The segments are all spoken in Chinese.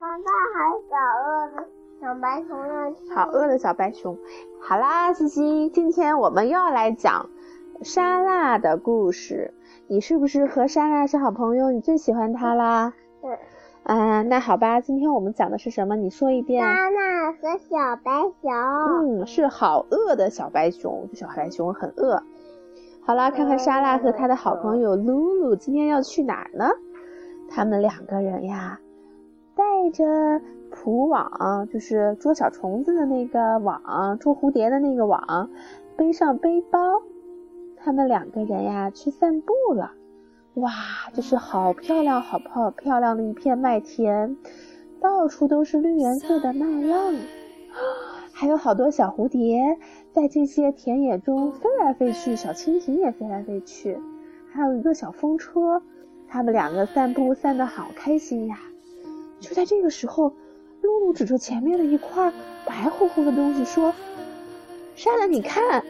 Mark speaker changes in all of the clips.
Speaker 1: 爸爸还好饿的小白熊要吃。
Speaker 2: 好饿的小白熊。好啦，西西，今天我们又要来讲莎拉的故事。你是不是和莎拉是好朋友？你最喜欢她啦？
Speaker 1: 对。
Speaker 2: 嗯，那好吧，今天我们讲的是什么？你说一遍。
Speaker 1: 莎拉和小白熊。
Speaker 2: 嗯，是好饿的小白熊，小白熊很饿。好啦，看看莎拉和他的好朋友露露今天要去哪儿呢？他们两个人呀，带着捕网，就是捉小虫子的那个网，捉蝴蝶的那个网，背上背包，他们两个人呀去散步了。哇，这是好漂亮、好漂漂亮的一片麦田，到处都是绿颜色的麦浪，还有好多小蝴蝶在这些田野中飞来飞去，小蜻蜓也飞来飞去，还有一个小风车，他们两个散步散得好开心呀！就在这个时候，露露指着前面的一块白乎乎的东西说：“莎娜，你看，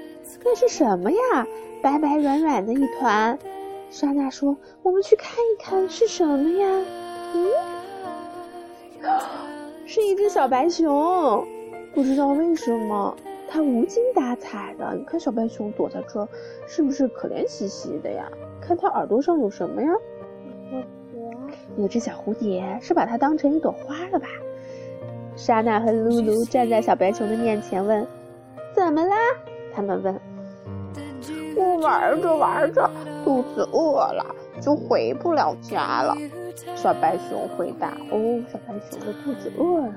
Speaker 2: 那是什么呀？白白软软的一团。”莎娜说：“我们去看一看是什么呀？”嗯，是一只小白熊。不知道为什么，它无精打采的。你看小白熊躲在这，是不是可怜兮兮的呀？看它耳朵上有什么呀？有只小蝴蝶，是把它当成一朵花了吧？莎娜和露露站在小白熊的面前问：“怎么啦？”他们问。
Speaker 1: 我玩着玩着，肚子饿了，就回不了家了。
Speaker 2: 小白熊回答：“哦，小白熊的肚子饿了。”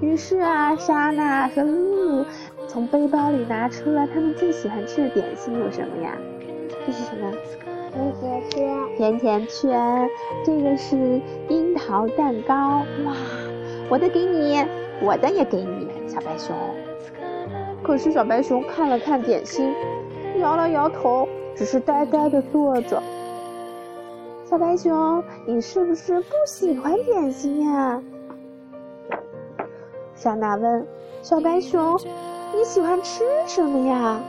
Speaker 2: 于是啊，莎娜和露露从背包里拿出了他们最喜欢吃的点心，有什么呀？这是什么？
Speaker 1: 甜甜圈。
Speaker 2: 甜甜圈。这个是樱桃蛋糕。哇，我的给你，我的也给你，小白熊。可是小白熊看了看点心。摇了摇头，只是呆呆的坐着。小白熊，你是不是不喜欢点心呀？莎娜问。小白熊，你喜欢吃什么呀？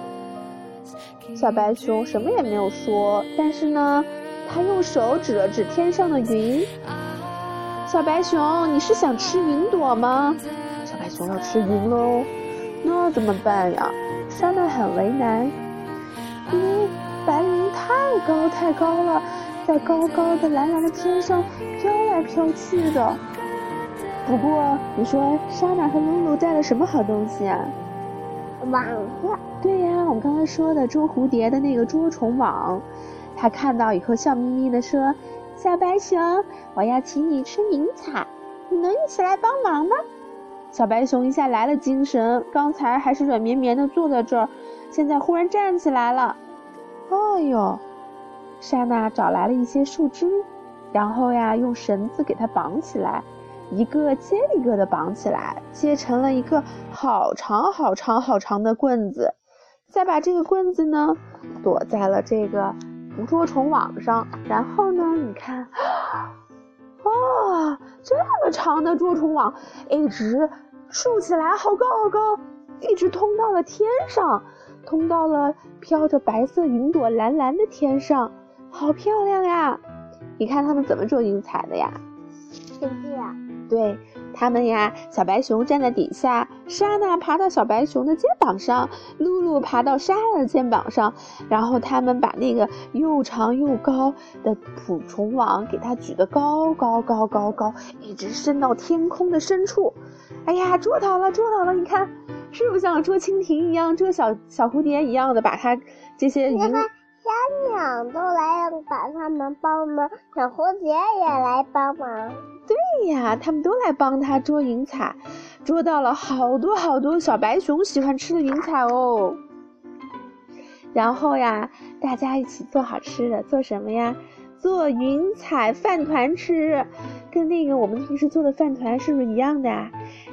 Speaker 2: 小白熊什么也没有说，但是呢，他用手指了指天上的云。小白熊，你是想吃云朵吗？小白熊要吃云喽，那怎么办呀？莎娜很为难。因为白云太高太高了，在高高的蓝蓝的天上飘来飘去的。不过，你说莎娜和露露带了什么好东西啊？
Speaker 1: 网子。
Speaker 2: 对呀，我们刚才说的捉蝴蝶的那个捉虫网。他看到以后笑眯眯地说：“小白熊，我要请你吃云彩，你能一起来帮忙吗？”小白熊一下来了精神，刚才还是软绵绵的坐在这儿。现在忽然站起来了，哎呦！莎娜找来了一些树枝，然后呀，用绳子给它绑起来，一个接一个的绑起来，接成了一个好长好长好长的棍子。再把这个棍子呢，躲在了这个捕捉虫网上。然后呢，你看，哦，这么长的捉虫网，一直竖起来，好高好高，一直通到了天上。通到了飘着白色云朵蓝蓝的天上，好漂亮呀！你看他们怎么捉云彩的呀？
Speaker 1: 是这样。
Speaker 2: 对他们呀，小白熊站在底下，莎娜爬到小白熊的肩膀上，露露爬到莎娜的肩膀上，然后他们把那个又长又高的捕虫网给它举得高高高高高，一直伸到天空的深处。哎呀，捉到了，捉到了！你看。是不是像捉蜻蜓一样，捉小小蝴蝶一样的把它这些云？
Speaker 1: 小鸟都来把它们帮忙，小蝴蝶也来帮忙。
Speaker 2: 对呀，他们都来帮他捉云彩，捉到了好多好多小白熊喜欢吃的云彩哦。然后呀，大家一起做好吃的，做什么呀？做云彩饭团吃，跟那个我们平时做的饭团是不是一样的？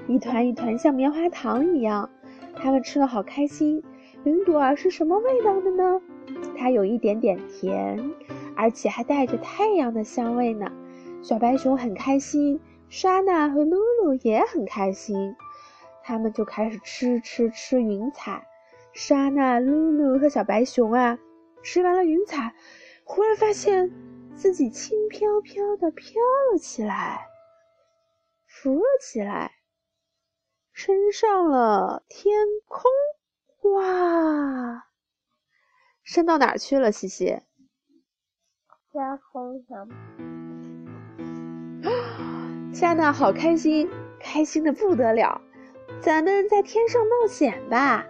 Speaker 2: 一团一团像棉花糖一样，他们吃的好开心。云朵是什么味道的呢？它有一点点甜，而且还带着太阳的香味呢。小白熊很开心，莎娜和露露也很开心，他们就开始吃吃吃云彩。莎娜、露露和小白熊啊，吃完了云彩，忽然发现自己轻飘飘的飘了起来。浮了起来，升上了天空。哇，升到哪儿去了？西西，
Speaker 1: 天空上。
Speaker 2: 夏娜好开心，开心的不得了。咱们在天上冒险吧！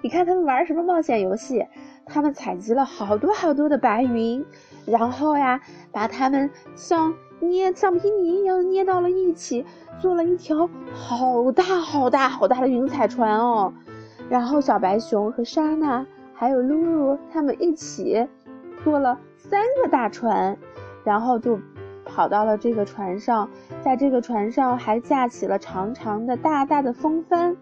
Speaker 2: 你看他们玩什么冒险游戏？他们采集了好多好多的白云，然后呀，把它们像捏橡皮泥一样捏到了一起，做了一条好大好大好大的云彩船哦。然后小白熊和莎娜还有露露他们一起坐了三个大船，然后就。跑到了这个船上，在这个船上还架起了长长的、大大的风帆。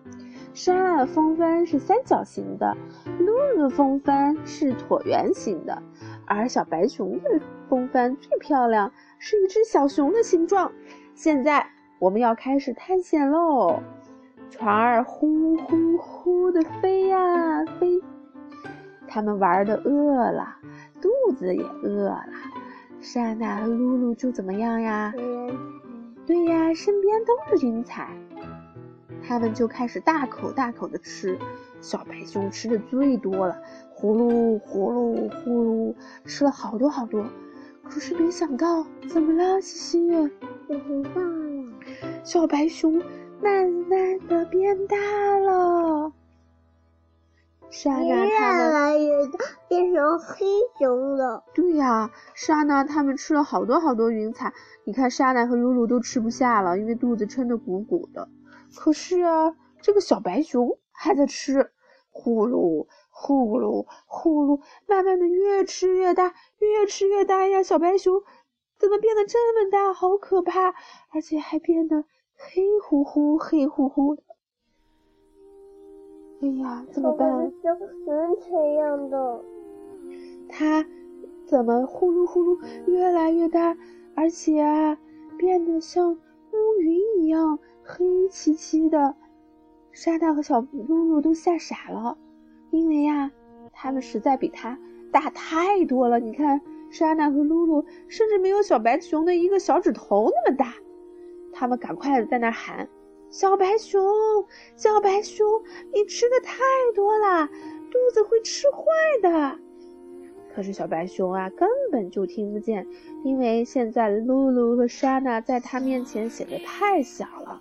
Speaker 2: 莎拉的风帆是三角形的，露露的风帆是椭圆形的，而小白熊的风帆最漂亮，是一只小熊的形状。现在我们要开始探险喽！船儿呼呼呼的飞呀飞，他们玩的饿了，肚子也饿了。莎娜和露露就怎么样呀？对呀，身边都是云彩，他们就开始大口大口的吃。小白熊吃的最多了，呼噜呼噜呼噜，吃了好多好多。可是没想到，怎么了，西西？
Speaker 1: 变大了。
Speaker 2: 小白熊慢慢的变大了。莎娜
Speaker 1: 越来越大，变成黑熊了。
Speaker 2: 对呀，莎娜他们吃了好多好多云彩，你看莎娜和露露都吃不下了，因为肚子撑得鼓鼓的。可是啊，这个小白熊还在吃，呼噜呼噜呼噜，慢慢的越吃越大，越吃越大呀！小白熊怎么变得这么大？好可怕，而且还变得黑乎乎、黑乎乎的。哎呀，怎么办？
Speaker 1: 像云彩一样的。
Speaker 2: 它怎么呼噜呼噜越来越大，而且啊，变得像乌云一样黑漆漆的。莎娜和小露露都吓傻了，因为呀，它们实在比它大太多了。你看，莎娜和露露甚至没有小白熊的一个小指头那么大。他们赶快在那喊。小白熊，小白熊，你吃的太多了，肚子会吃坏的。可是小白熊啊，根本就听不见，因为现在露露和莎娜在他面前显得太小了。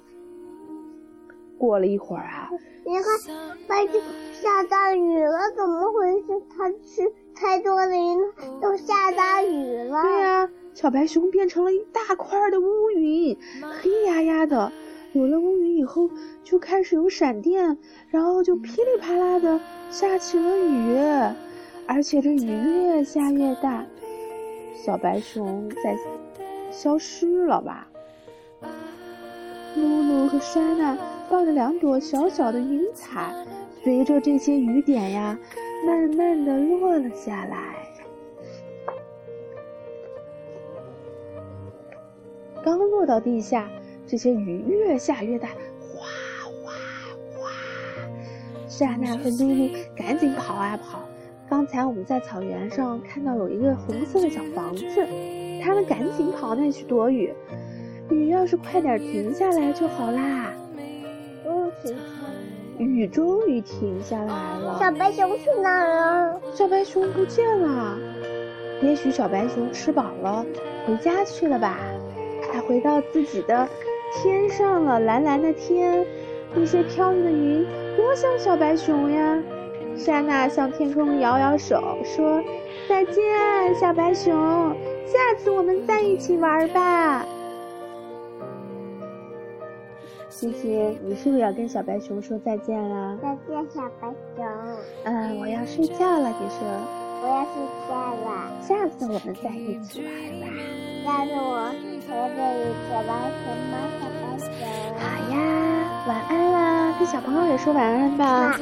Speaker 2: 过了一会儿啊，
Speaker 1: 你看，外面下大雨了，怎么回事？它吃太多的云，都下大雨了。
Speaker 2: 对呀，小白熊变成了一大块的乌云，黑压压的。有了乌云以后，就开始有闪电，然后就噼里啪啦的下起了雨，而且这雨越下越大。小白熊在消失了吧？露露和莎娜抱着两朵小小的云彩，随着这些雨点呀，慢慢的落了下来。刚落到地下。这些雨越下越大，哗哗哗！莎娜和露露赶紧跑啊跑。刚才我们在草原上看到有一个红色的小房子，他们赶紧跑那去躲雨。雨要是快点停下来就好啦。雨终于停下来了。
Speaker 1: 小白熊去哪了？
Speaker 2: 小白熊不见了。也许小白熊吃饱了，回家去了吧？它回到自己的。天上了蓝蓝的天，那些飘着的云多像小白熊呀！莎娜向天空摇摇手，说：“再见，小白熊，下次我们再一起玩吧。”欣欣，你是不是要跟小白熊说再见了？
Speaker 1: 再见，小白熊。
Speaker 2: 嗯，我要睡觉了，你说？
Speaker 1: 我要睡觉了。
Speaker 2: 下次我们再一起玩吧。
Speaker 1: 下次我。
Speaker 2: 好呀，晚安啦！跟小朋友也说晚安吧。